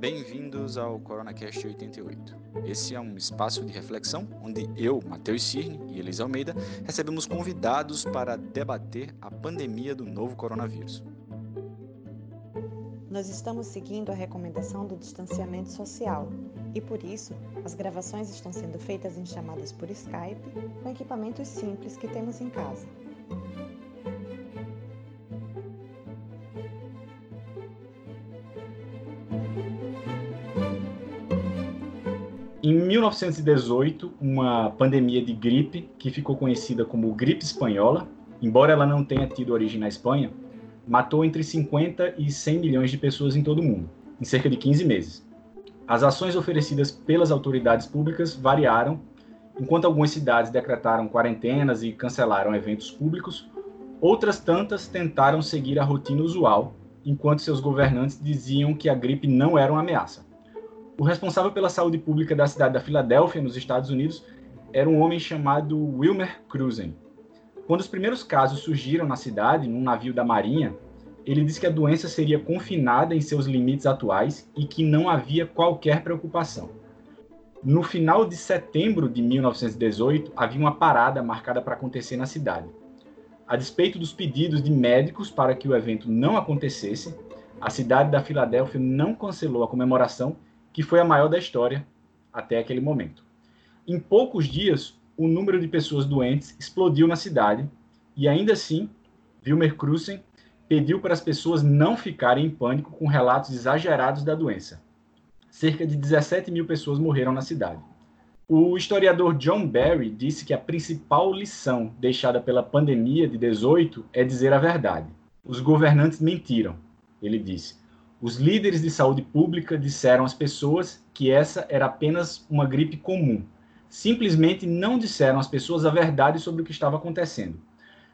Bem-vindos ao CoronaCast 88. Esse é um espaço de reflexão onde eu, Matheus Cirne e Elisa Almeida recebemos convidados para debater a pandemia do novo coronavírus. Nós estamos seguindo a recomendação do distanciamento social e, por isso, as gravações estão sendo feitas em chamadas por Skype com equipamentos simples que temos em casa. 1918, uma pandemia de gripe, que ficou conhecida como gripe espanhola, embora ela não tenha tido origem na Espanha, matou entre 50 e 100 milhões de pessoas em todo o mundo, em cerca de 15 meses. As ações oferecidas pelas autoridades públicas variaram, enquanto algumas cidades decretaram quarentenas e cancelaram eventos públicos, outras tantas tentaram seguir a rotina usual, enquanto seus governantes diziam que a gripe não era uma ameaça. O responsável pela saúde pública da cidade da Filadélfia, nos Estados Unidos, era um homem chamado Wilmer Cruzen. Quando os primeiros casos surgiram na cidade, num navio da Marinha, ele disse que a doença seria confinada em seus limites atuais e que não havia qualquer preocupação. No final de setembro de 1918, havia uma parada marcada para acontecer na cidade. A despeito dos pedidos de médicos para que o evento não acontecesse, a cidade da Filadélfia não cancelou a comemoração que foi a maior da história até aquele momento. Em poucos dias, o número de pessoas doentes explodiu na cidade e ainda assim, Wilmer Cruzen pediu para as pessoas não ficarem em pânico com relatos exagerados da doença. Cerca de 17 mil pessoas morreram na cidade. O historiador John Barry disse que a principal lição deixada pela pandemia de 18 é dizer a verdade. Os governantes mentiram, ele disse. Os líderes de saúde pública disseram às pessoas que essa era apenas uma gripe comum. Simplesmente não disseram às pessoas a verdade sobre o que estava acontecendo.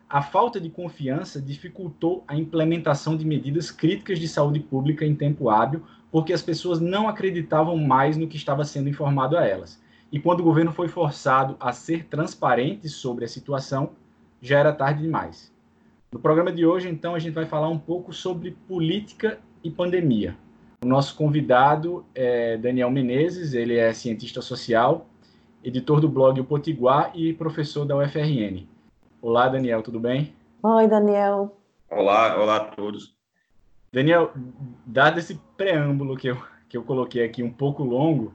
A falta de confiança dificultou a implementação de medidas críticas de saúde pública em tempo hábil, porque as pessoas não acreditavam mais no que estava sendo informado a elas. E quando o governo foi forçado a ser transparente sobre a situação, já era tarde demais. No programa de hoje, então, a gente vai falar um pouco sobre política e pandemia. O nosso convidado é Daniel Menezes, ele é cientista social, editor do blog O Potiguar e professor da UFRN. Olá, Daniel, tudo bem? Oi, Daniel. Olá, olá a todos. Daniel, dado esse preâmbulo que eu, que eu coloquei aqui um pouco longo,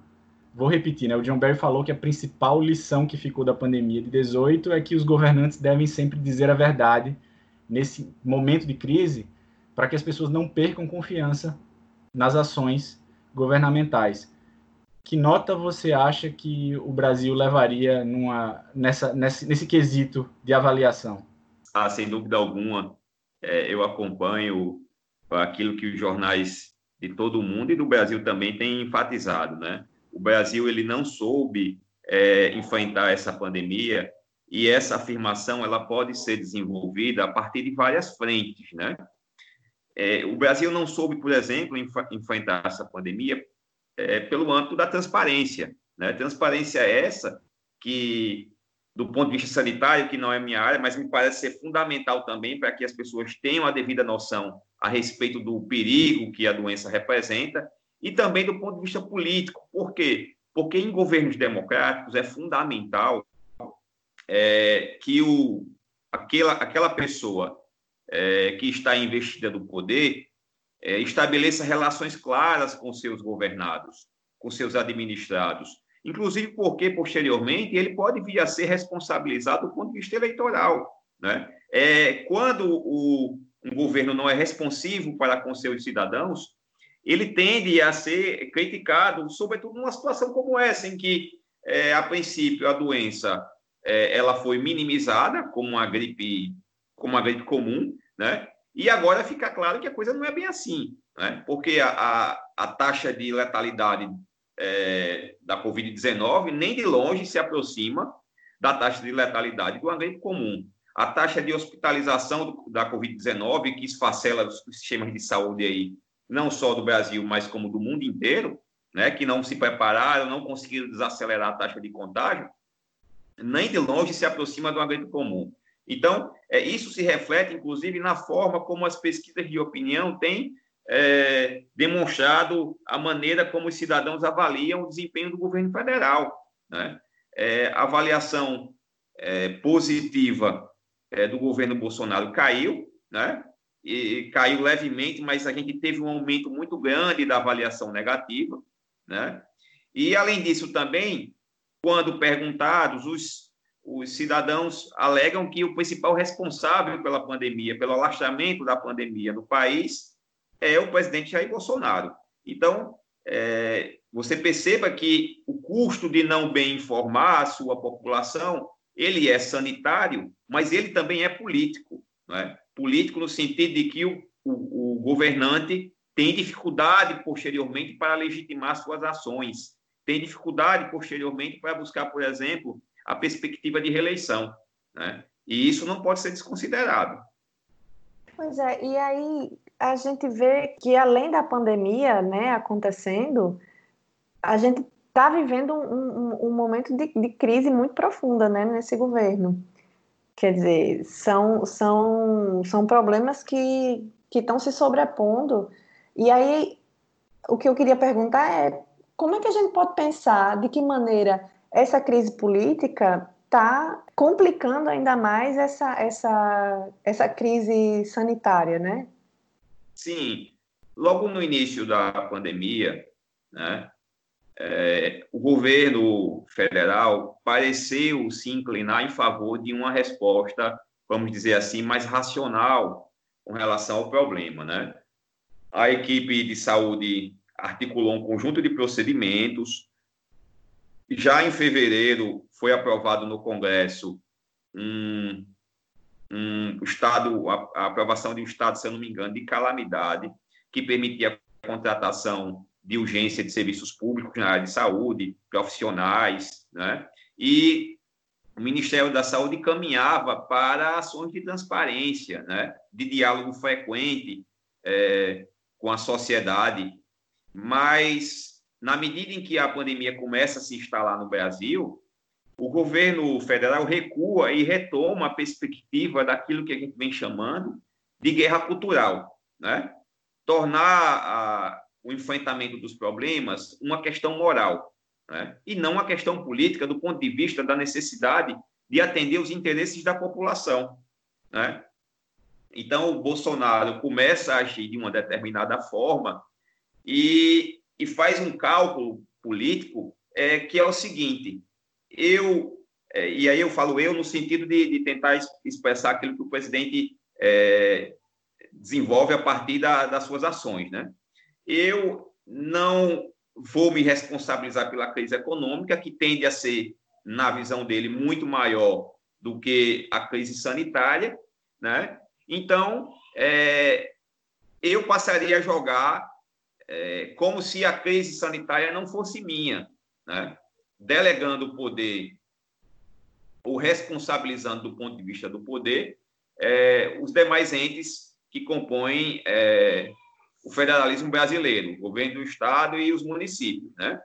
vou repetir, né? O John Barry falou que a principal lição que ficou da pandemia de 18 é que os governantes devem sempre dizer a verdade nesse momento de crise, para que as pessoas não percam confiança nas ações governamentais. Que nota você acha que o Brasil levaria numa, nessa, nesse, nesse quesito de avaliação? Ah, sem dúvida alguma, é, eu acompanho aquilo que os jornais de todo o mundo e do Brasil também têm enfatizado, né? O Brasil ele não soube é, enfrentar essa pandemia e essa afirmação ela pode ser desenvolvida a partir de várias frentes, né? É, o Brasil não soube, por exemplo, enfrentar essa pandemia é, pelo âmbito da transparência. Né? Transparência essa que, do ponto de vista sanitário, que não é minha área, mas me parece ser fundamental também para que as pessoas tenham a devida noção a respeito do perigo que a doença representa e também do ponto de vista político. Por quê? Porque em governos democráticos é fundamental é, que o, aquela, aquela pessoa é, que está investida do poder é, estabeleça relações claras com seus governados, com seus administrados, inclusive porque, posteriormente, ele pode vir a ser responsabilizado do ponto de vista eleitoral. Né? É, quando o, um governo não é responsivo para com seus cidadãos, ele tende a ser criticado, sobretudo numa situação como essa, em que, é, a princípio, a doença é, ela foi minimizada como uma gripe como uma gripe comum, né? E agora fica claro que a coisa não é bem assim, né? Porque a, a, a taxa de letalidade é, da Covid-19 nem de longe se aproxima da taxa de letalidade do gripe comum. A taxa de hospitalização do, da Covid-19, que esfacela os sistemas de saúde aí, não só do Brasil, mas como do mundo inteiro, né, que não se prepararam, não conseguiram desacelerar a taxa de contágio, nem de longe se aproxima do gripe comum. Então, é, isso se reflete, inclusive, na forma como as pesquisas de opinião têm é, demonstrado a maneira como os cidadãos avaliam o desempenho do governo federal. Né? É, a avaliação é, positiva é, do governo Bolsonaro caiu, né? E caiu levemente, mas a gente teve um aumento muito grande da avaliação negativa, né? E além disso também, quando perguntados, os, os cidadãos alegam que o principal responsável pela pandemia, pelo alastramento da pandemia no país, é o presidente Jair Bolsonaro. Então, é, você perceba que o custo de não bem informar a sua população ele é sanitário, mas ele também é político. Né? Político no sentido de que o, o, o governante tem dificuldade posteriormente para legitimar suas ações, tem dificuldade posteriormente para buscar, por exemplo, a perspectiva de reeleição. Né? E isso não pode ser desconsiderado. Pois é, e aí a gente vê que além da pandemia né, acontecendo, a gente está vivendo um, um, um momento de, de, crise muito profunda né, nesse governo. Quer dizer, são, são, são problemas que estão se sobrepondo. E aí, o que eu queria perguntar é como é que a gente pode pensar de que maneira essa crise política está complicando ainda mais essa, essa, essa crise sanitária, né? Sim. Logo no início da pandemia, né, é, o governo federal pareceu se inclinar em favor de uma resposta, vamos dizer assim, mais racional com relação ao problema, né? A equipe de saúde articulou um conjunto de procedimentos. Já em fevereiro foi aprovado no Congresso um, um estado, a, a aprovação de um estado, se eu não me engano, de calamidade, que permitia a contratação de urgência de serviços públicos na área de saúde, profissionais, né? E o Ministério da Saúde caminhava para ações de transparência, né? De diálogo frequente é, com a sociedade, mas na medida em que a pandemia começa a se instalar no Brasil, o governo federal recua e retoma a perspectiva daquilo que a gente vem chamando de guerra cultural, né? Tornar a, o enfrentamento dos problemas uma questão moral, né? e não uma questão política do ponto de vista da necessidade de atender os interesses da população. Né? Então, o Bolsonaro começa a agir de uma determinada forma e, e faz um cálculo político é, que é o seguinte: eu, é, e aí eu falo eu no sentido de, de tentar expressar aquilo que o presidente é, desenvolve a partir da, das suas ações, né? eu não vou me responsabilizar pela crise econômica, que tende a ser, na visão dele, muito maior do que a crise sanitária, né? Então, é, eu passaria a jogar é, como se a crise sanitária não fosse minha, né? delegando o poder ou responsabilizando do ponto de vista do poder é, os demais entes que compõem é, o federalismo brasileiro, o governo do estado e os municípios, né?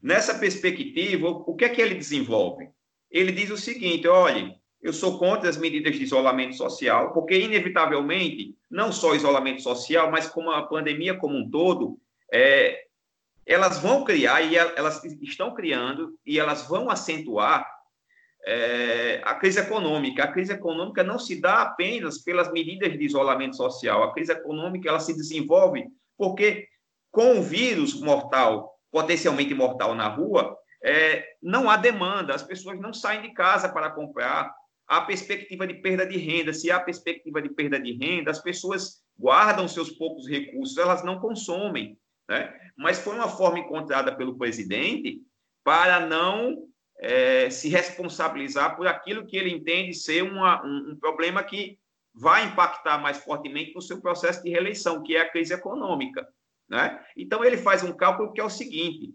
Nessa perspectiva, o que é que ele desenvolve? Ele diz o seguinte: olhe, eu sou contra as medidas de isolamento social, porque, inevitavelmente, não só isolamento social, mas como a pandemia como um todo, é, elas vão criar, e elas estão criando, e elas vão acentuar é, a crise econômica. A crise econômica não se dá apenas pelas medidas de isolamento social. A crise econômica ela se desenvolve porque com o vírus mortal, potencialmente mortal na rua, é, não há demanda, as pessoas não saem de casa para comprar, há perspectiva de perda de renda. Se há perspectiva de perda de renda, as pessoas guardam seus poucos recursos, elas não consomem. Né? Mas foi uma forma encontrada pelo presidente para não é, se responsabilizar por aquilo que ele entende ser uma, um, um, problema que vai impactar mais fortemente no seu processo de reeleição, que é a crise econômica. Né? Então, ele faz um cálculo que é o seguinte: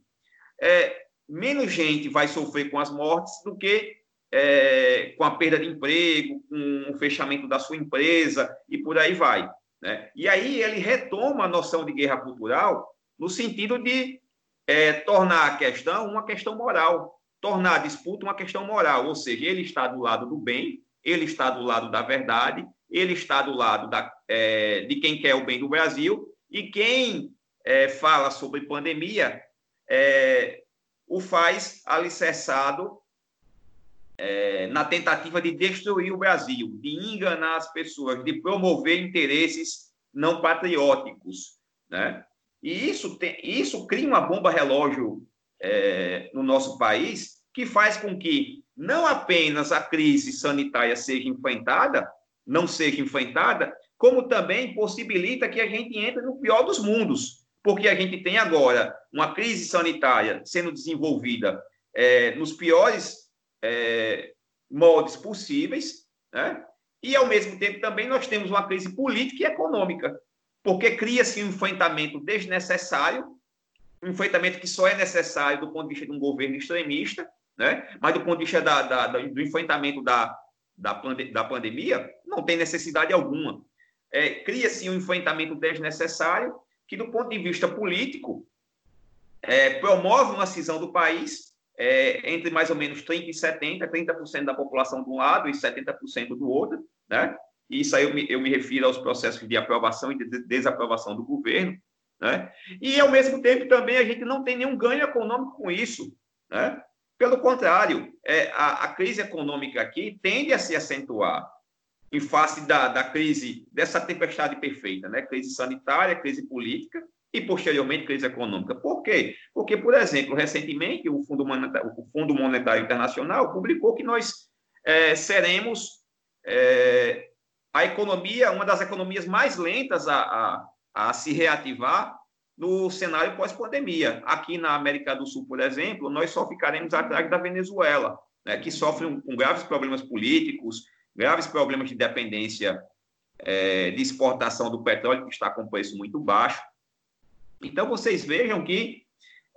é, menos gente vai sofrer com as mortes do que é, com a perda de emprego, com o fechamento da sua empresa e por aí vai. Né? E aí ele retoma a noção de guerra cultural no sentido de é, tornar a questão uma questão moral tornar a disputa uma questão moral, ou seja, ele está do lado do bem, ele está do lado da verdade, ele está do lado da, é, de quem quer o bem do Brasil, e quem é, fala sobre pandemia é, o faz alicerçado é, na tentativa de destruir o Brasil, de enganar as pessoas, de promover interesses não patrióticos. Né? E isso, tem, isso cria uma bomba relógio é, no nosso país que faz com que não apenas a crise sanitária seja enfrentada, não seja enfrentada, como também possibilita que a gente entre no pior dos mundos, porque a gente tem agora uma crise sanitária sendo desenvolvida é, nos piores é, modos possíveis, né? e, ao mesmo tempo, também nós temos uma crise política e econômica, porque cria-se um enfrentamento desnecessário, um enfrentamento que só é necessário do ponto de vista de um governo extremista, né? mas do ponto de vista da, da, do enfrentamento da, da, da pandemia, não tem necessidade alguma. É, Cria-se um enfrentamento desnecessário que, do ponto de vista político, é, promove uma cisão do país é, entre mais ou menos 30 e 70, 30% da população de um lado e 70% do outro, né? Isso aí eu me, eu me refiro aos processos de aprovação e de desaprovação do governo, né? E, ao mesmo tempo, também a gente não tem nenhum ganho econômico com isso, né? Pelo contrário, é, a, a crise econômica aqui tende a se acentuar em face da, da crise, dessa tempestade perfeita, né? Crise sanitária, crise política e, posteriormente, crise econômica. Por quê? Porque, por exemplo, recentemente, o Fundo Monetário, o Fundo Monetário Internacional publicou que nós é, seremos é, a economia, uma das economias mais lentas a, a, a se reativar no cenário pós-pandemia. Aqui na América do Sul, por exemplo, nós só ficaremos atrás da Venezuela, né, que sofre com graves problemas políticos, graves problemas de dependência é, de exportação do petróleo, que está com preço muito baixo. Então, vocês vejam que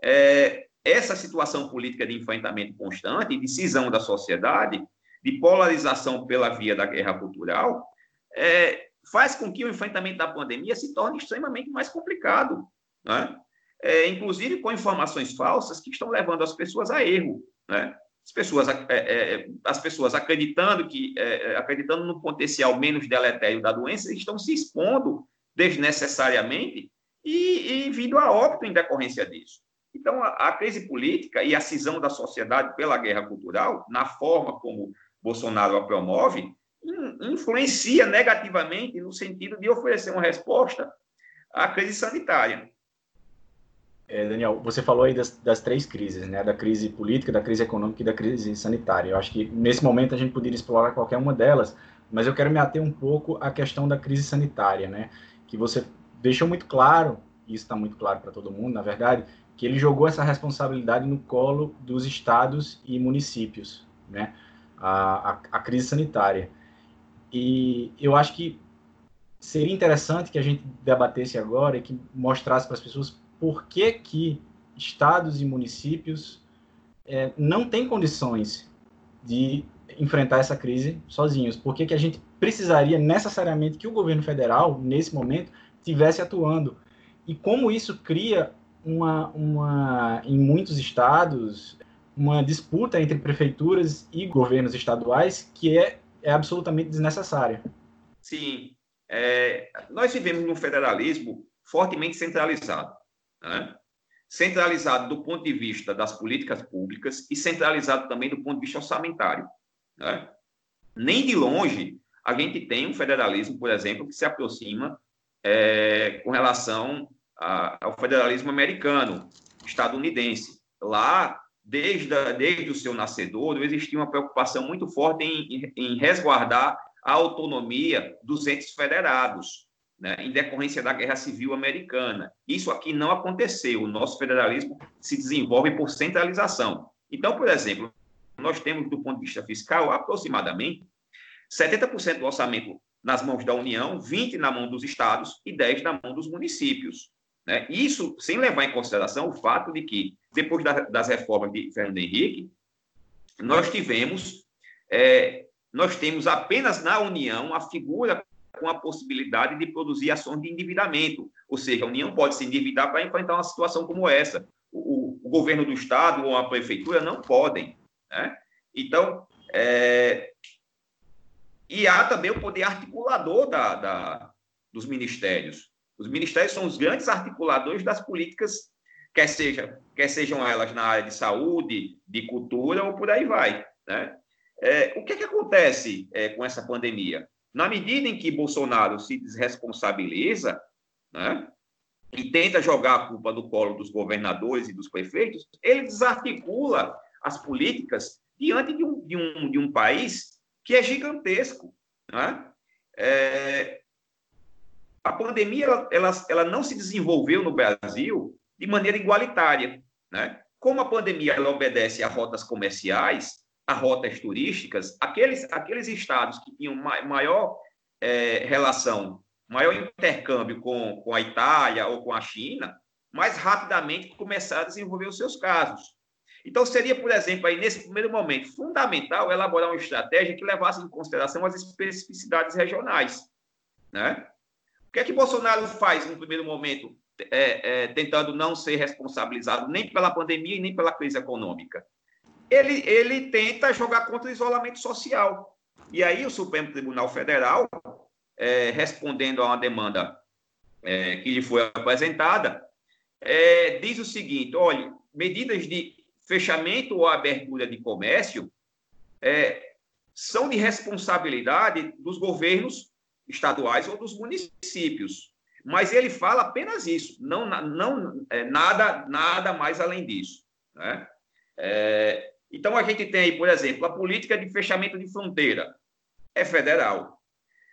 é, essa situação política de enfrentamento constante, de cisão da sociedade, de polarização pela via da guerra cultural, é, faz com que o enfrentamento da pandemia se torne extremamente mais complicado, né? É, inclusive com informações falsas que estão levando as pessoas a erro. Né? as pessoas, é, é, as pessoas acreditando que é, é, acreditando no potencial menos deletério da doença estão se expondo desnecessariamente e, e vindo a óbito em decorrência disso. Então, a, a, crise política e a cisão da sociedade pela guerra cultural, na forma como Bolsonaro a promove, in, influencia negativamente no sentido de oferecer uma resposta à crise sanitária. É, Daniel, você falou aí das, das, três crises, né? Da crise política, da crise econômica e da crise sanitária. Eu acho que nesse momento a gente poderia explorar qualquer uma delas, mas eu quero me ater um pouco à questão da crise sanitária, né? Que você deixou muito claro, e isso está muito claro para todo mundo, na verdade, que ele jogou essa responsabilidade no colo dos estados e municípios, né? A, a, a crise sanitária. E eu acho que seria interessante que a gente debatesse agora e que mostrasse para as pessoas por que, que estados e municípios é, não têm condições de enfrentar essa crise sozinhos. Por que, que a gente precisaria necessariamente que o governo federal, nesse momento, tivesse atuando? E como isso cria uma, uma em muitos estados, uma disputa entre prefeituras e governos estaduais que é, é absolutamente desnecessária. Sim. É, nós vivemos num federalismo fortemente centralizado né? centralizado do ponto de vista das políticas públicas e centralizado também do ponto de vista orçamentário. Né? Nem de longe a gente tem um federalismo, por exemplo, que se aproxima é, com relação a, ao federalismo americano, estadunidense. Lá, desde, a, desde o seu nascedor, existia uma preocupação muito forte em, em resguardar a autonomia dos entes federados né, em decorrência da Guerra Civil Americana. Isso aqui não aconteceu. O nosso federalismo se desenvolve por centralização. Então, por exemplo, nós temos, do ponto de vista fiscal, aproximadamente 70% do orçamento nas mãos da União, 20% na mão dos estados e 10% na mão dos municípios. Né? Isso sem levar em consideração o fato de que, depois da, das reformas de Fernando Henrique, nós tivemos, é, nós temos apenas na União a figura com a possibilidade de produzir ações de endividamento. Ou seja, a União pode se endividar para enfrentar uma situação como essa. O, o governo do Estado ou a prefeitura não podem. Né? Então, é, E há também o poder articulador da, da, dos ministérios. Os ministérios são os grandes articuladores das políticas, quer, seja, quer sejam elas na área de saúde, de cultura ou por aí vai. Né? É, o que, é que acontece é, com essa pandemia? Na medida em que Bolsonaro se desresponsabiliza né, e tenta jogar a culpa no colo dos governadores e dos prefeitos, ele desarticula as políticas diante de um, de um, de um país que é gigantesco. Né? É, a pandemia ela, ela, ela, não se desenvolveu no Brasil de maneira igualitária. Né? Como a pandemia ela obedece a rotas comerciais, a rotas turísticas, aqueles, aqueles estados que tinham maior é, relação, maior intercâmbio com, com a Itália ou com a China, mais rapidamente começaram a desenvolver os seus casos. Então, seria, por exemplo, aí, nesse primeiro momento, fundamental elaborar uma estratégia que levasse em consideração as especificidades regionais. Né? O que é que Bolsonaro faz no primeiro momento, é, é, tentando não ser responsabilizado nem pela pandemia e nem pela crise econômica? Ele, ele tenta jogar contra o isolamento social. E aí o Supremo Tribunal Federal, é, respondendo a uma demanda é, que lhe foi apresentada, é, diz o seguinte: olha, medidas de fechamento ou abertura de comércio é, são de responsabilidade dos governos estaduais ou dos municípios. Mas ele fala apenas isso, não, não é, nada, nada mais além disso. Né? É, então, a gente tem aí, por exemplo, a política de fechamento de fronteira é federal.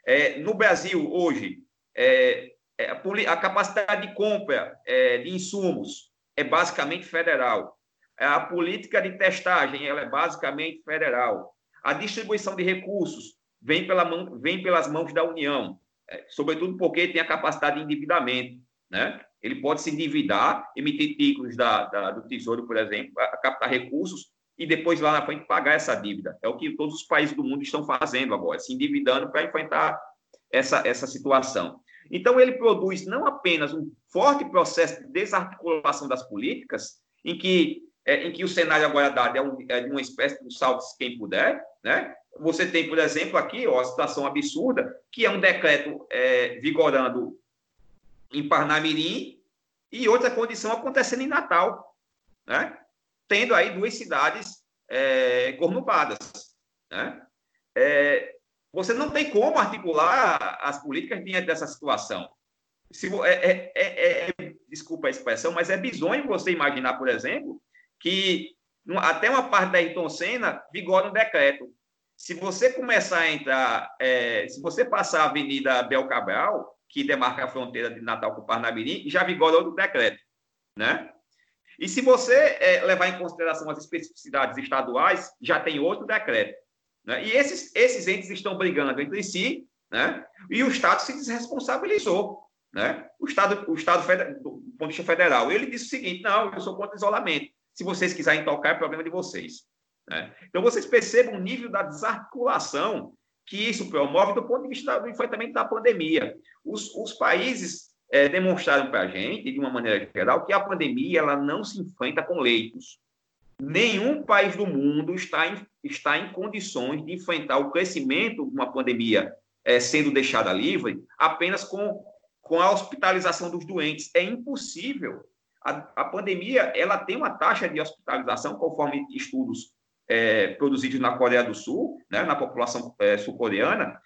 É, no Brasil, hoje, é, é a, a, capacidade de compra é, de insumos é basicamente federal. É, a política de testagem ela é basicamente federal. A distribuição de recursos vem, pela mão, vem pelas mãos da União, é, sobretudo porque tem a capacidade de endividamento. Né? Ele pode se endividar, emitir títulos da, da, do Tesouro, por exemplo, a captar recursos e depois lá na frente pagar essa dívida. É o que todos os países do mundo estão fazendo agora, se endividando para enfrentar essa, essa situação. Então, ele produz não apenas um forte processo de desarticulação das políticas, em que é, em que o cenário agora dado é, um, é uma espécie de um salve quem puder, né? Você tem, por exemplo, aqui ó, a situação absurda, que é um decreto é, vigorando em Parnamirim e outra condição acontecendo em Natal, né? Tendo aí duas cidades é, cornubadas, né? É, você não tem como articular as políticas diante dessa situação. Se, é, é, é, é, desculpa a expressão, mas é bizonho você imaginar, por exemplo, que até uma parte da Ayrton Senna vigora um decreto. Se você começar a entrar, é, se você passar a Avenida Bel Cabral, que demarca a fronteira de Natal com Parnamirim, já vigora outro decreto, né? E se você é, levar em consideração as especificidades estaduais, já tem outro decreto. Né? E esses, esses entes estão brigando entre si, né? e o Estado se desresponsabilizou. Né? O Estado, o Estado do ponto de vista federal, ele disse o seguinte: não, eu sou contra o isolamento. Se vocês quiserem tocar, é problema de vocês. Né? Então, vocês percebam o nível da desarticulação que isso promove do ponto de vista do enfrentamento da pandemia. Os, os países é, demonstraram para a gente, de uma maneira geral, que a pandemia ela não se enfrenta com leitos. Nenhum país do mundo está em, está em condições de enfrentar o crescimento de uma pandemia é, sendo deixada livre apenas com, com a hospitalização dos doentes. É impossível a, a pandemia ela tem uma taxa de hospitalização, conforme estudos é, produzidos na Coreia do Sul, né, na população é, sul-coreana,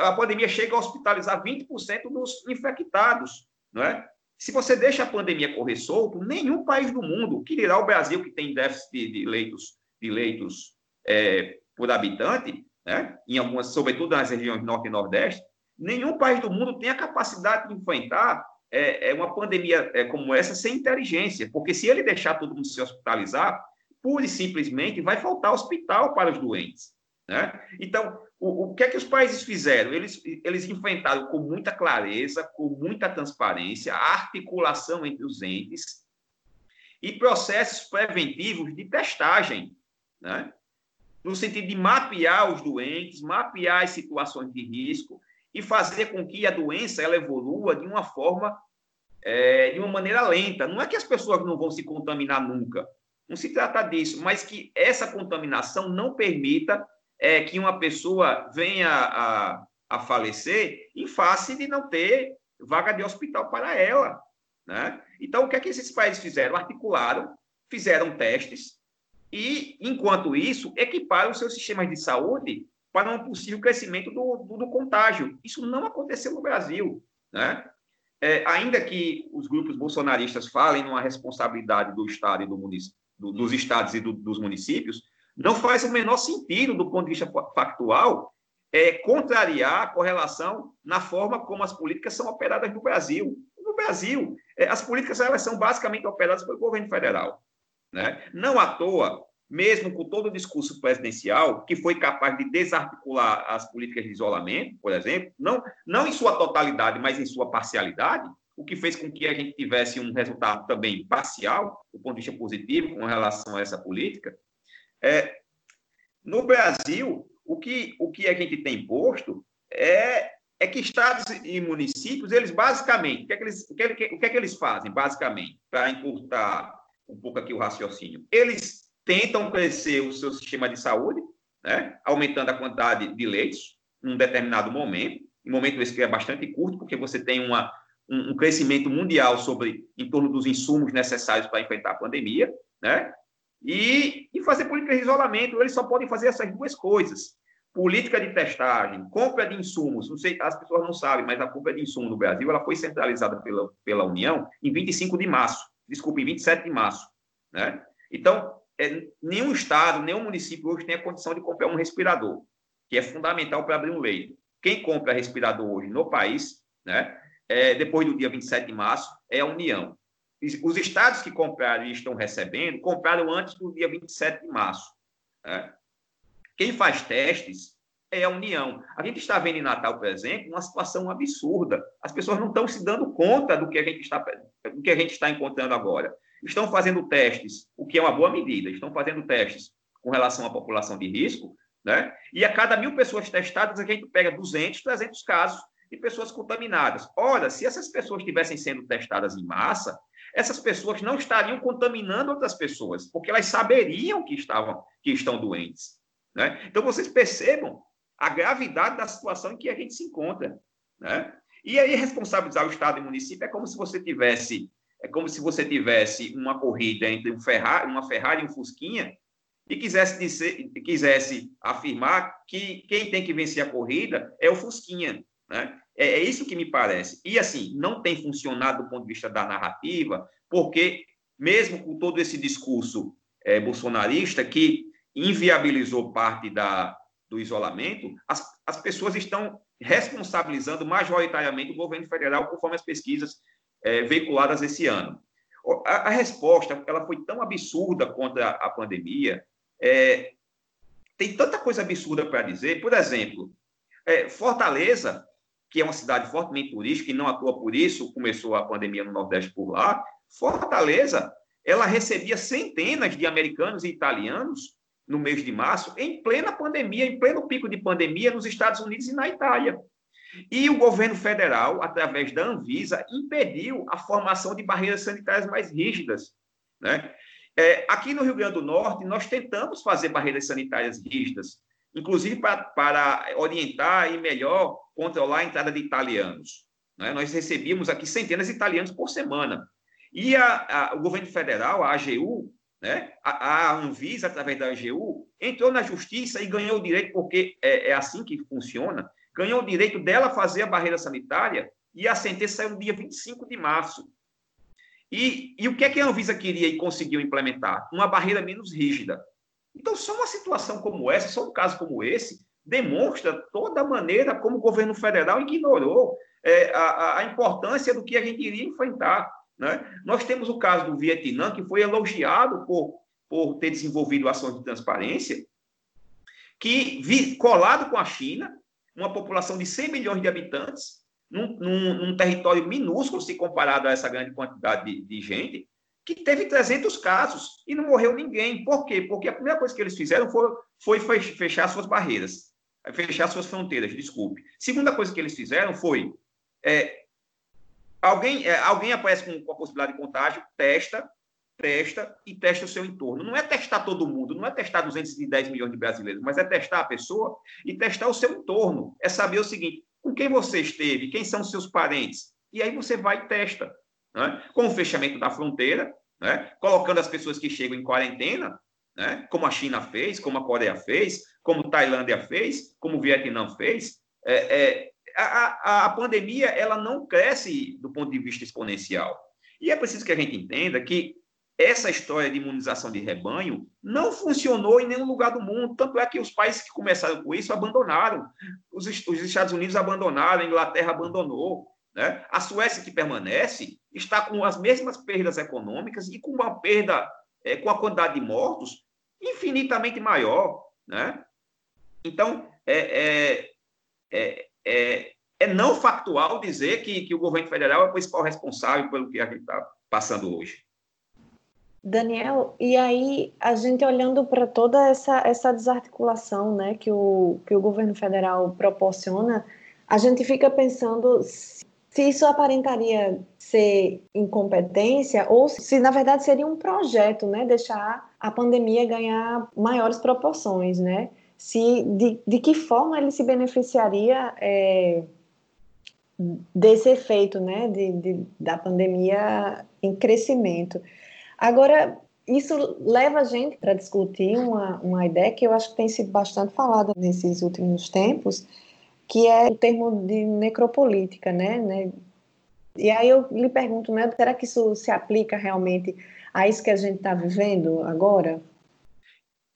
a pandemia chega a hospitalizar 20% dos infectados. Não é? Se você deixa a pandemia correr solto, nenhum país do mundo, que dirá o Brasil, que tem déficit de leitos, de leitos é, por habitante, né, em algumas, sobretudo nas regiões norte e nordeste, nenhum país do mundo tem a capacidade de enfrentar é, é uma pandemia é, como essa sem inteligência, porque se ele deixar todo mundo se hospitalizar, pura e simplesmente vai faltar hospital para os doentes. Né? Então, o, o que é que os países fizeram? Eles, eles enfrentaram com muita clareza, com muita transparência, a articulação entre os entes e processos preventivos de testagem, né? no sentido de mapear os doentes, mapear as situações de risco e fazer com que a doença ela evolua de uma forma, é, de uma maneira lenta. Não é que as pessoas não vão se contaminar nunca, não se trata disso, mas que essa contaminação não permita é, que uma pessoa venha a, a falecer em face de não ter vaga de hospital para ela. Né? Então, o que é que esses países fizeram? Articularam, fizeram testes e, enquanto isso, equiparam seus sistemas de saúde para um possível crescimento do, do, do contágio. Isso não aconteceu no Brasil. Né? É, ainda que os grupos bolsonaristas falem numa responsabilidade do Estado e do do, dos estados e do, dos municípios, não faz o menor sentido, do ponto de vista factual, é, contrariar a correlação na forma como as políticas são operadas no Brasil. No Brasil, é, as políticas elas são basicamente operadas pelo governo federal. Né? Não à toa, mesmo com todo o discurso presidencial, que foi capaz de desarticular as políticas de isolamento, por exemplo, não, não em sua totalidade, mas em sua parcialidade, o que fez com que a gente tivesse um resultado também parcial, do ponto de vista positivo, com relação a essa política. É, no Brasil, o que, o que a gente tem posto é, é que estados e municípios, eles basicamente, o que é que eles, o que, é o que, é que eles fazem, basicamente, para encurtar um pouco aqui o raciocínio? Eles tentam crescer o seu sistema de saúde, né, aumentando a quantidade de leitos num determinado momento, em momento esse que é bastante curto, porque você tem uma, um, um crescimento mundial sobre em torno dos insumos necessários para enfrentar a pandemia, né? E, e fazer política de isolamento, eles só podem fazer essas duas coisas. Política de testagem, compra de insumos, não sei, as pessoas não sabem, mas a compra de insumos no Brasil ela foi centralizada pela, pela União em 25 de março, desculpe, em 27 de março. Né? Então, é, nenhum estado, nenhum município hoje tem a condição de comprar um respirador, que é fundamental para abrir um leito. Quem compra respirador hoje no país, né, é, depois do dia 27 de março, é a União. Os estados que compraram e estão recebendo, compraram antes do dia 27 de março. Né? Quem faz testes é a União. A gente está vendo em Natal, por exemplo, uma situação absurda. As pessoas não estão se dando conta do que a gente está, do que a gente está encontrando agora. Estão fazendo testes, o que é uma boa medida, estão fazendo testes com relação à população de risco, né? E a cada mil pessoas testadas, a gente pega 200, 300 casos de pessoas contaminadas. Ora, se essas pessoas estivessem sendo testadas em massa, essas pessoas não estariam contaminando outras pessoas, porque elas saberiam que estavam que estão doentes. Né? Então vocês percebam a gravidade da situação em que a gente se encontra. Né? E aí responsabilizar o Estado e o município é como se você tivesse é como se você tivesse uma corrida entre um Ferrari, uma Ferrari e um Fusquinha e quisesse dizer, quisesse afirmar que quem tem que vencer a corrida é o Fusquinha. Né? É, é isso que me parece. E, assim, não tem funcionado do ponto de vista da narrativa, porque, mesmo com todo esse discurso é, bolsonarista, que inviabilizou parte da, do isolamento, as, as pessoas estão responsabilizando majoritariamente o governo federal, conforme as pesquisas é, veiculadas esse ano. A, a, resposta ela foi tão absurda contra a pandemia, é, tem tanta coisa absurda para dizer. Por exemplo, é, Fortaleza que é uma cidade fortemente turística e não atua por isso, começou a pandemia no Nordeste por lá. Fortaleza, ela recebia centenas de americanos e italianos no mês de março, em plena pandemia, em pleno pico de pandemia nos Estados Unidos e na Itália. E o governo federal, através da Anvisa, impediu a formação de barreiras sanitárias mais rígidas. Né? É, aqui no Rio Grande do Norte, nós tentamos fazer barreiras sanitárias rígidas, inclusive para, para orientar e melhor controlar a entrada de italianos. Né? Nós recebíamos aqui centenas de italianos por semana. E a, a, o governo federal, a AGU, né? a, a, Anvisa, através da AGU, entrou na justiça e ganhou o direito, porque é, é assim que funciona, ganhou o direito dela fazer a barreira sanitária e a sentença saiu no dia 25 de março. E, e o que é que a Anvisa queria e conseguiu implementar? Uma barreira menos rígida. Então, só uma situação como essa, só um caso como esse, demonstra toda a maneira como o governo federal ignorou é, a, a, importância do que a gente iria enfrentar. Né? Nós temos o caso do Vietnã, que foi elogiado por, por ter desenvolvido ações de transparência, que, vi, colado com a China, uma população de 100 milhões de habitantes, num, num, num território minúsculo se comparado a essa grande quantidade de, de gente, que teve 300 casos e não morreu ninguém. Por quê? Porque a primeira coisa que eles fizeram foi, foi fechar suas barreiras fechar suas fronteiras, desculpe. Segunda coisa que eles fizeram foi é, alguém, é, alguém aparece com, com, a possibilidade de contágio, testa, testa e testa o seu entorno. Não é testar todo mundo, não é testar 210 milhões de brasileiros, mas é testar a pessoa e testar o seu entorno. É saber o seguinte: com quem você esteve, quem são seus parentes. E aí você vai e testa. Né? Com o fechamento da fronteira, né? colocando as pessoas que chegam em quarentena, né? como a China fez, como a Coreia fez, como a Tailândia fez, como o Vietnã fez. É, é, a, a, a pandemia ela não cresce do ponto de vista exponencial. E é preciso que a gente entenda que essa história de imunização de rebanho não funcionou em nenhum lugar do mundo. Tanto é que os países que começaram com isso abandonaram. Os, os Estados Unidos abandonaram, a Inglaterra abandonou. Né? A Suécia, que permanece, está com as mesmas perdas econômicas e com uma perda, é, com a quantidade de mortos infinitamente maior. Né? Então, é, é, é, é, é não factual dizer que, que o governo federal é o principal responsável pelo que a gente está passando hoje. Daniel, e aí a gente olhando para toda essa, essa desarticulação né, que, o, que o governo federal proporciona, a gente fica pensando se, se isso aparentaria ser incompetência ou se na verdade seria um projeto, né, deixar a pandemia ganhar maiores proporções, né? Se de, de que forma ele se beneficiaria é, desse efeito, né, de, de, da pandemia em crescimento. Agora, isso leva a gente para discutir uma, uma ideia que eu acho que tem sido bastante falada nesses últimos tempos, que é o termo de necropolítica, né? né? E aí eu lhe pergunto, né, será que isso se aplica realmente a isso que a gente está vivendo agora?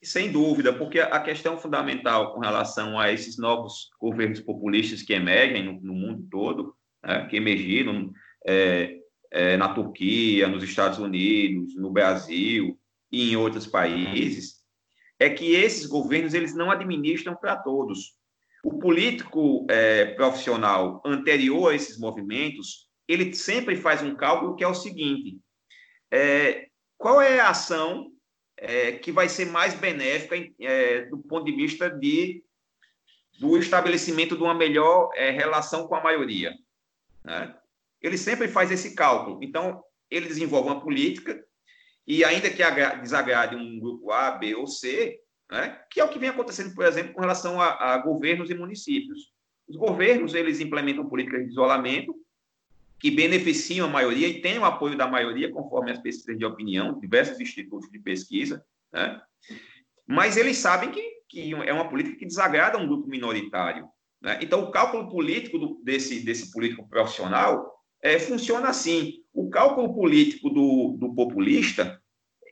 Sem dúvida, porque a questão fundamental com relação a esses novos governos populistas que emergem no, no mundo todo, né, que emergiram, é, é, na Turquia, nos Estados Unidos, no Brasil e em outros países, é que esses governos eles não administram para todos. O político é, profissional anterior a esses movimentos, ele sempre faz um cálculo que é o seguinte: é, qual é a ação é, que vai ser mais benéfica é, do ponto de vista de, do estabelecimento de uma melhor é, relação com a maioria? Né? Ele sempre faz esse cálculo. Então, ele desenvolve uma política e ainda que desagrade um grupo A, B ou C, né, que é o que vem acontecendo, por exemplo, com relação a, a governos e municípios. Os governos, eles implementam políticas de isolamento que beneficiam a maioria e têm o apoio da maioria, conforme as pesquisas de opinião, diversos institutos de pesquisa, né? mas eles sabem que, que é uma política que desagrada um grupo minoritário. Né? Então, o cálculo político do, desse, desse político profissional é, funciona assim. O cálculo político do, do populista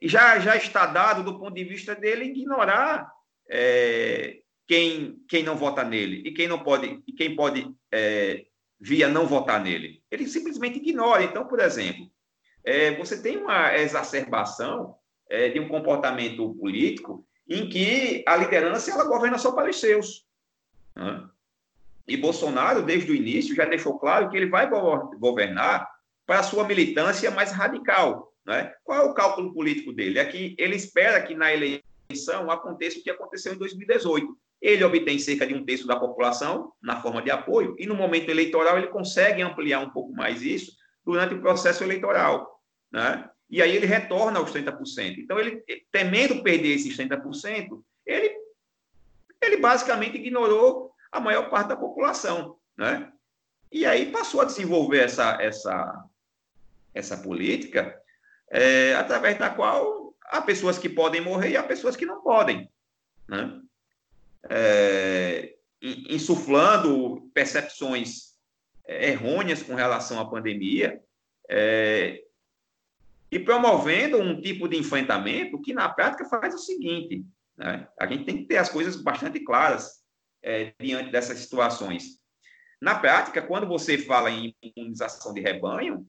já, já está dado do ponto de vista dele ignorar é, quem, quem não vota nele e quem não pode e quem pode é, via não votar nele. Ele simplesmente ignora. Então, por exemplo, é, você tem uma exacerbação é, de um comportamento político em que a liderança ela governa só para os seus. Né? E Bolsonaro, desde o início, já deixou claro que ele vai governar para a sua militância mais radical. Né? Qual é o cálculo político dele? É que ele espera que na eleição aconteça o que aconteceu em 2018. Ele obtém cerca de um terço da população na forma de apoio, e no momento eleitoral ele consegue ampliar um pouco mais isso durante o processo eleitoral. Né? E aí ele retorna aos 30%. Então, ele, temendo perder esses 30%, ele, ele basicamente ignorou a maior parte da população, né? E aí passou a desenvolver essa, essa, essa política é, através da qual há pessoas que podem morrer e há pessoas que não podem, né? É, insuflando percepções é, errôneas com relação à pandemia é, e promovendo um tipo de enfrentamento que, na prática, faz o seguinte: né? a gente tem que ter as coisas bastante claras é, diante dessas situações. Na prática, quando você fala em imunização de rebanho,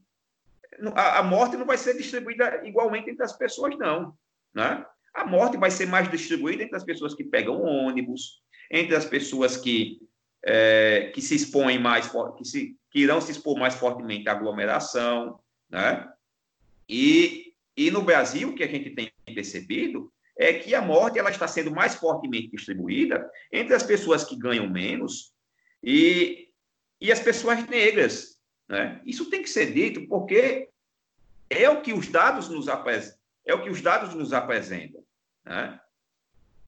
a, a, morte não vai ser distribuída igualmente entre as pessoas, não. Né? A morte vai ser mais distribuída entre as pessoas que pegam ônibus, entre as pessoas que, é, que se expõem mais, que, se, que irão se expor mais fortemente à aglomeração. Né? E, e no Brasil, o que a gente tem percebido é que a morte ela está sendo mais fortemente distribuída entre as pessoas que ganham menos e, e as pessoas negras. Né? Isso tem que ser dito porque é o que os dados nos, apres, é o que os dados nos apresentam. Né?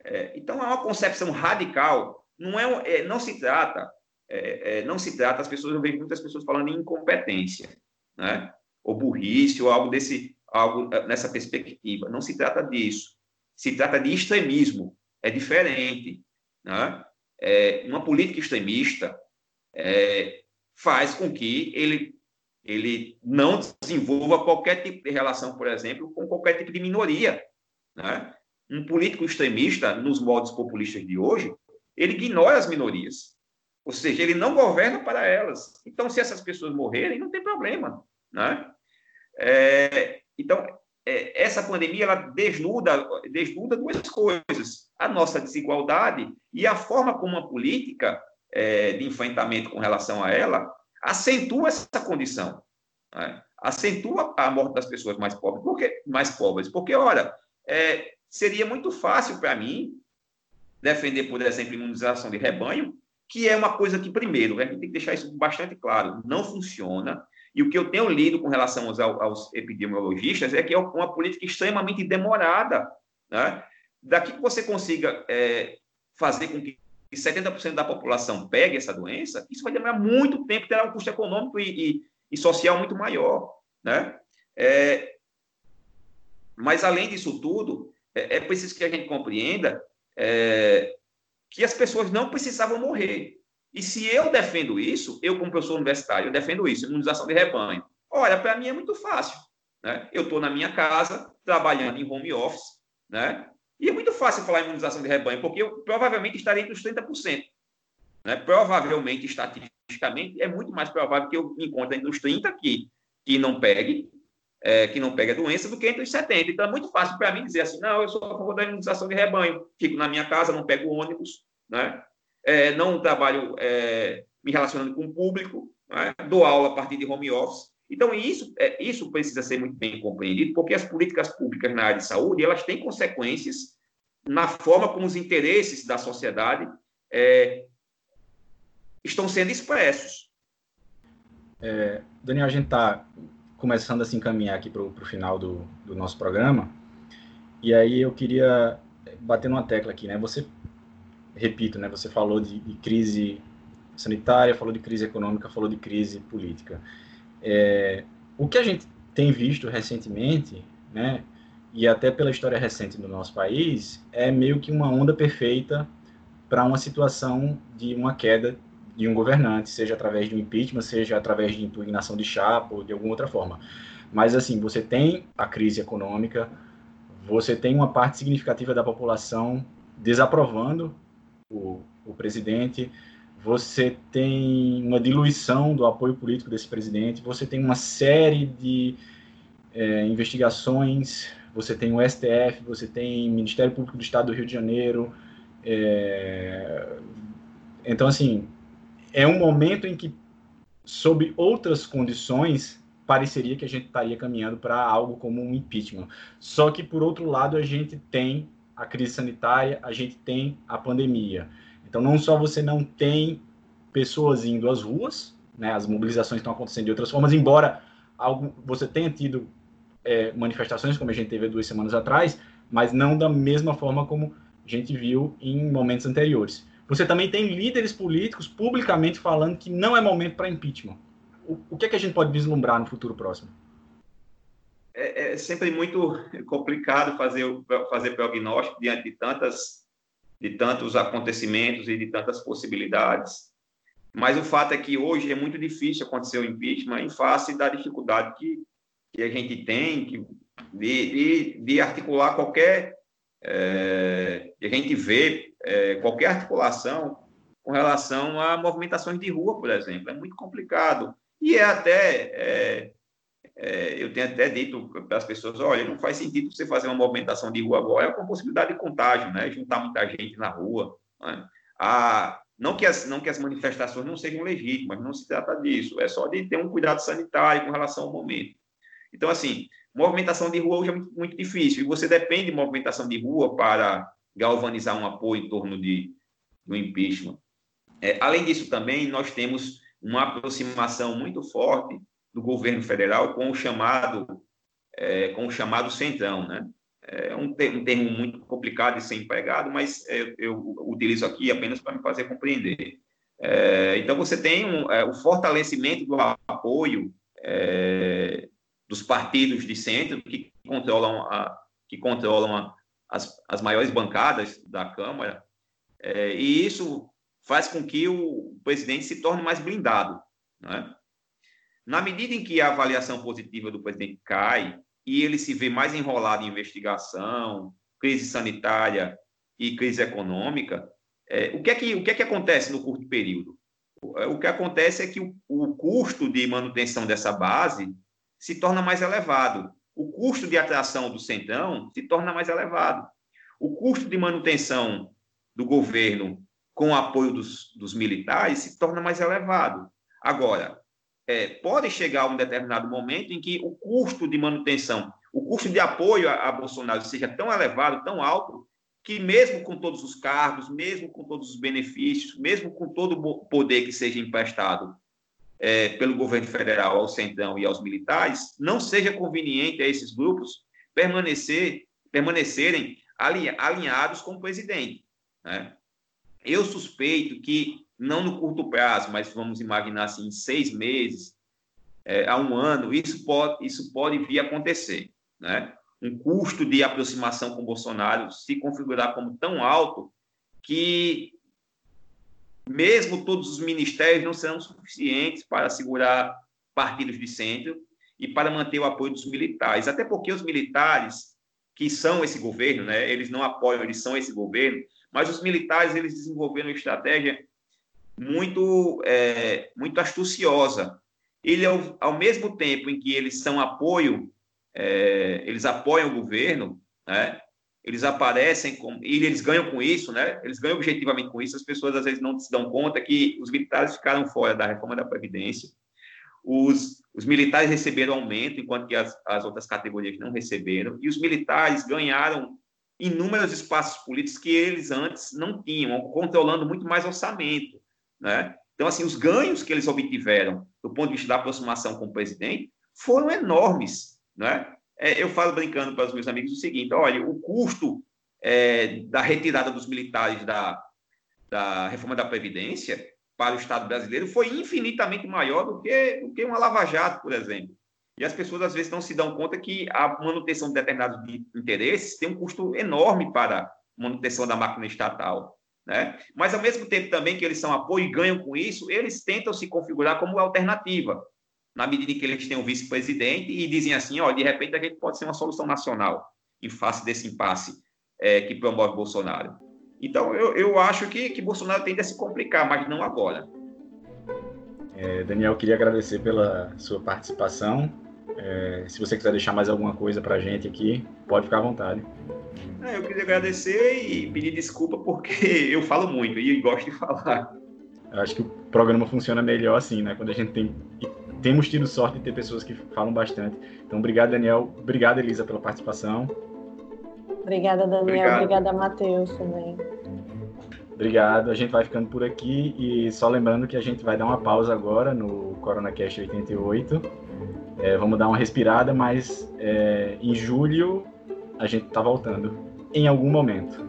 É, então, é uma concepção radical. Não, é, é não se trata, é, é, não se trata, as pessoas, eu vejo muitas pessoas falando em incompetência, né? ou burrice, ou algo, desse, algo nessa perspectiva. Não se trata disso. Se trata de extremismo. É diferente. Né? É, uma política extremista é, faz com que ele, ele não desenvolva qualquer tipo de relação, por exemplo, com qualquer tipo de minoria. Né? Um político extremista, nos modos populistas de hoje, ele ignora as minorias. Ou seja, ele não governa para elas. Então, se essas pessoas morrerem, não tem problema. Né? É, então, essa pandemia ela desnuda, desnuda duas coisas: a nossa desigualdade e a forma como a política é, de enfrentamento com relação a ela acentua essa condição, né? acentua a morte das pessoas mais pobres, porque mais pobres, porque olha, é, seria muito fácil para mim defender, por exemplo, imunização de rebanho, que é uma coisa que primeiro a gente tem que deixar isso bastante claro, não funciona e o que eu tenho lido com relação aos, aos epidemiologistas é que é uma política extremamente demorada. Né? Daqui que você consiga é, fazer com que 70% da população pegue essa doença, isso vai demorar muito tempo, terá um custo econômico e, e, e social muito maior. Né? É, mas, além disso tudo, é, é, preciso que a gente compreenda é, que as pessoas não precisavam morrer. E se eu defendo isso, eu, como professor universitário, eu defendo isso, imunização de rebanho. Olha, para mim é muito fácil. Né? Eu estou na minha casa, trabalhando em home office, né? e é muito fácil falar imunização de rebanho, porque eu provavelmente estarei entre os 30%. Né? Provavelmente, estatisticamente, é muito mais provável que eu me encontre entre os 30% que, que não pegue, é, que não pegue a doença, do que entre os 70%. Então, é muito fácil para mim dizer assim, não, eu sou a favor da imunização de rebanho, fico na minha casa, não pego ônibus, né? É, não trabalho é, me relacionando com o público, né? dou aula a partir de home office. Então, isso, é, isso precisa ser muito bem compreendido, porque as políticas públicas na área de saúde elas têm consequências na forma como os interesses da sociedade é, estão sendo expressos. É, Daniel, a gente está começando a se encaminhar aqui para o final do, do nosso programa, e aí eu queria bater numa tecla aqui, né? Você repito, né, você falou de, de, crise sanitária, falou de crise econômica, falou de crise política. É, o que a gente tem visto recentemente, né, e até pela história recente do nosso país, é meio que uma onda perfeita para uma situação de uma queda de um governante, seja através de um impeachment, seja através de impugnação de chapa ou de alguma outra forma. Mas, assim, você tem a crise econômica, você tem uma parte significativa da população desaprovando o, presidente, você tem uma diluição do apoio político desse presidente, você tem uma série de é, investigações, você tem o STF, você tem o Ministério Público do Estado do Rio de Janeiro. É... Então, assim, é um momento em que, sob outras condições, pareceria que a gente estaria caminhando para algo como um impeachment. Só que, por outro lado, a gente tem a crise sanitária, a gente tem a pandemia. Então, não só você não tem pessoas indo às ruas, né, as mobilizações estão acontecendo de outras formas, embora algo, você tenha tido é, manifestações, como a gente teve duas semanas atrás, mas não da mesma forma como a gente viu em momentos anteriores. Você também tem líderes políticos publicamente falando que não é momento para impeachment. O, o que é que a gente pode vislumbrar no futuro próximo? É, é sempre muito complicado fazer, fazer prognóstico diante de, tantas, de tantos acontecimentos e de tantas possibilidades. Mas o fato é que hoje é muito difícil acontecer o impeachment em face da dificuldade que, que a gente tem que, de, de, de articular qualquer. É, a gente vê é, qualquer articulação com relação a movimentações de rua, por exemplo. É muito complicado. E é até é, é, eu tenho até dito para as pessoas, olha, não faz sentido você fazer uma movimentação de rua agora com possibilidade de contágio, né? Juntar muita gente na rua. Né? Ah, não, que as, não que as manifestações não sejam legítimas, não se trata disso. É só de ter um cuidado sanitário com relação ao momento. Então, assim, movimentação de rua hoje é muito, muito difícil. E você depende de movimentação de rua para galvanizar um apoio em torno de, do impeachment. É, além disso, também, nós temos uma aproximação muito forte do governo federal com o chamado é, com o chamado centrão, né? É um, termo, um termo muito complicado de ser empregado, mas eu, eu utilizo aqui apenas para me fazer compreender. É, então, você tem um, é, o fortalecimento do apoio é, dos partidos de centro que controlam, a, que controlam a, as, as maiores bancadas da Câmara, é, e isso faz com que o presidente se torne mais blindado. Né? Na medida em que a avaliação positiva do presidente cai e ele se vê mais enrolado em investigação, crise sanitária e crise econômica, é, o, que é que, o que é que acontece no curto período? O, é, o que acontece é que o, o custo de manutenção dessa base se torna mais elevado. O custo de atração do centrão se torna mais elevado. O custo de manutenção do governo com o apoio dos, dos militares se torna mais elevado. Agora, é, pode chegar um determinado momento em que o custo de manutenção, o custo de apoio a, a Bolsonaro seja tão elevado, tão alto, que mesmo com todos os cargos, mesmo com todos os benefícios, mesmo com todo o poder que seja emprestado é, pelo governo federal ao centrão e aos militares, não seja conveniente a esses grupos permanecer, permanecerem alinhados com o presidente. Né? Eu suspeito que, não no curto prazo, mas vamos imaginar assim, em seis meses, é, a um ano, isso pode, isso pode vir a acontecer. Né? um custo de aproximação com Bolsonaro se configurar como tão alto que mesmo todos os ministérios não serão suficientes para segurar partidos de centro e para manter o apoio dos militares. Até porque os militares, que são esse governo, né, eles não apoiam, eles são esse governo, mas os militares eles desenvolveram uma estratégia muito, é, muito astuciosa. Ele, ao, ao mesmo tempo em que eles são apoio é, eles apoiam o governo, né? eles aparecem com, e eles ganham com isso, né? Eles ganham objetivamente com isso. As pessoas às vezes não se dão conta que os militares ficaram fora da reforma da previdência. Os, os militares receberam aumento, enquanto que as, as outras categorias não receberam. E os militares ganharam inúmeros espaços políticos que eles antes não tinham, controlando muito mais orçamento, né? Então, assim, os ganhos que eles obtiveram do ponto de vista da aproximação com o presidente foram enormes. Né? É, eu falo brincando para os meus amigos o seguinte: olha, o custo é, da retirada dos militares da, da reforma da Previdência para o Estado brasileiro foi infinitamente maior do que, do que uma lava-jato, por exemplo. E as pessoas, às vezes, não se dão conta que a manutenção de determinados interesses tem um custo enorme para a manutenção da máquina estatal. Né? Mas, ao mesmo tempo também que eles são apoio e ganham com isso, eles tentam se configurar como alternativa na medida em que eles têm um vice-presidente e dizem assim, ó, de repente a gente pode ser uma solução nacional em face desse impasse é, que promove Bolsonaro. Então, eu, eu acho que, que Bolsonaro tende a se complicar, mas não agora. É, Daniel, queria agradecer pela sua participação. É, se você quiser deixar mais alguma coisa para a gente aqui, pode ficar à vontade. É, eu queria agradecer e pedir desculpa porque eu falo muito e gosto de falar. Eu acho que o programa funciona melhor assim, né? Quando a gente tem temos tido sorte de ter pessoas que falam bastante. Então, obrigado, Daniel. Obrigado, Elisa, pela participação. Obrigada, Daniel. Obrigado. Obrigada, Matheus, também. Obrigado. A gente vai ficando por aqui e só lembrando que a gente vai dar uma pausa agora no CoronaCast 88. É, vamos dar uma respirada, mas é, em julho a gente está voltando em algum momento.